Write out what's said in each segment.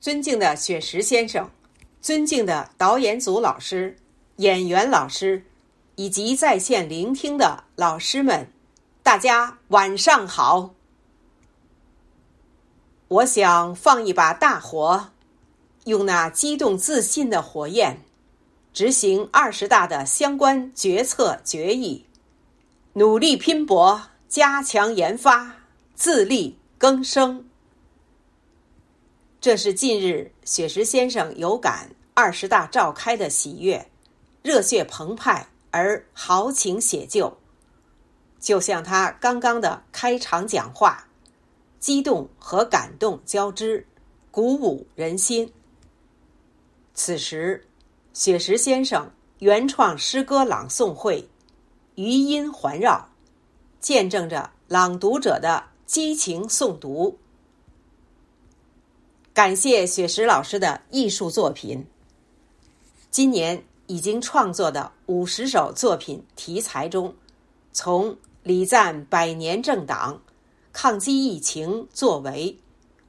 尊敬的雪石先生，尊敬的导演组老师、演员老师，以及在线聆听的老师们，大家晚上好。我想放一把大火，用那激动自信的火焰，执行二十大的相关决策决议，努力拼搏，加强研发，自力更生。这是近日雪石先生有感二十大召开的喜悦，热血澎湃而豪情写就，就像他刚刚的开场讲话，激动和感动交织，鼓舞人心。此时，雪石先生原创诗歌朗诵会，余音环绕，见证着朗读者的激情诵读。感谢雪石老师的艺术作品。今年已经创作的五十首作品题材中，从礼赞百年政党、抗击疫情作为、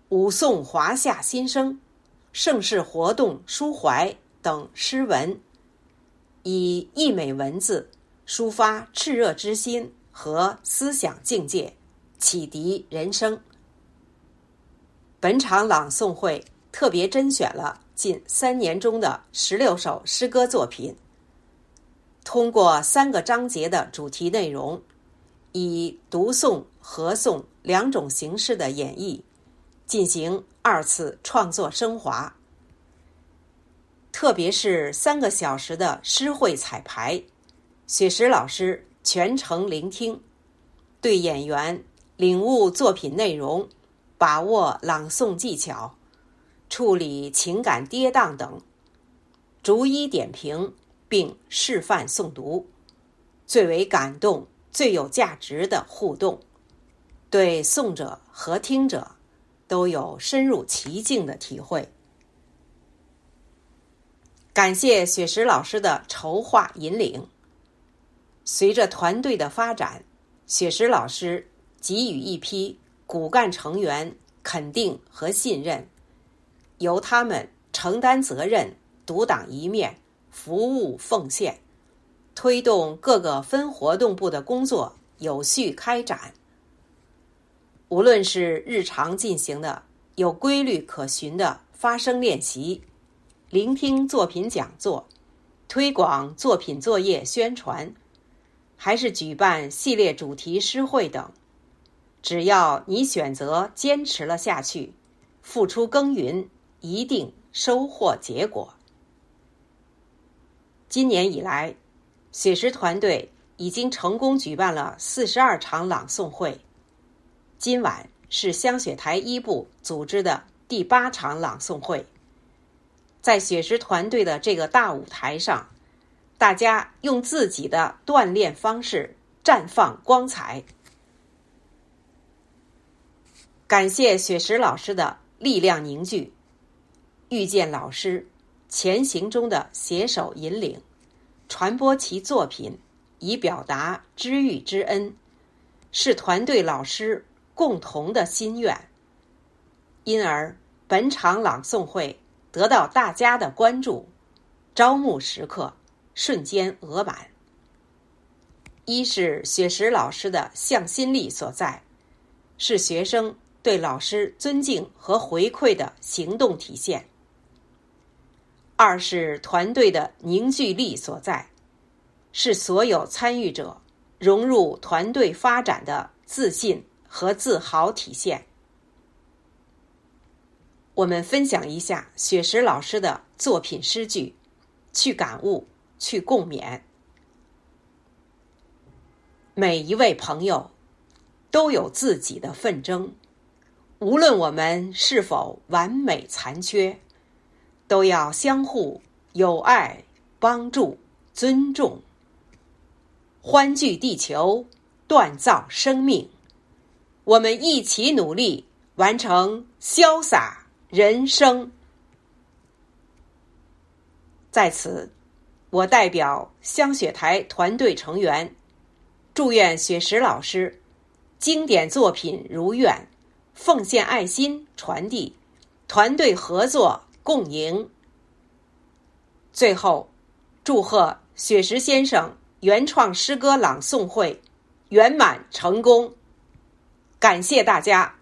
舞颂华夏新生、盛世活动抒怀等诗文，以溢美文字抒发炽热之心和思想境界，启迪人生。本场朗诵会特别甄选了近三年中的十六首诗歌作品，通过三个章节的主题内容，以读诵、合诵两种形式的演绎，进行二次创作升华。特别是三个小时的诗会彩排，雪石老师全程聆听，对演员领悟作品内容。把握朗诵技巧，处理情感跌宕等，逐一点评并示范诵读，最为感动、最有价值的互动，对诵者和听者都有深入其境的体会。感谢雪石老师的筹划引领。随着团队的发展，雪石老师给予一批。骨干成员肯定和信任，由他们承担责任，独当一面，服务奉献，推动各个分活动部的工作有序开展。无论是日常进行的有规律可循的发声练习，聆听作品讲座，推广作品作业宣传，还是举办系列主题诗会等。只要你选择坚持了下去，付出耕耘，一定收获结果。今年以来，雪石团队已经成功举办了四十二场朗诵会。今晚是香雪台一部组织的第八场朗诵会。在雪石团队的这个大舞台上，大家用自己的锻炼方式绽放光彩。感谢雪石老师的力量凝聚，遇见老师前行中的携手引领，传播其作品以表达知遇之恩，是团队老师共同的心愿。因而本场朗诵会得到大家的关注，招募时刻瞬间额满。一是雪石老师的向心力所在，是学生。对老师尊敬和回馈的行动体现。二是团队的凝聚力所在，是所有参与者融入团队发展的自信和自豪体现。我们分享一下雪石老师的作品诗句，去感悟，去共勉。每一位朋友都有自己的纷争。无论我们是否完美残缺，都要相互友爱、帮助、尊重，欢聚地球，锻造生命。我们一起努力，完成潇洒人生。在此，我代表香雪台团队成员，祝愿雪石老师经典作品如愿。奉献爱心，传递团队合作共赢。最后，祝贺雪石先生原创诗歌朗诵会圆满成功，感谢大家。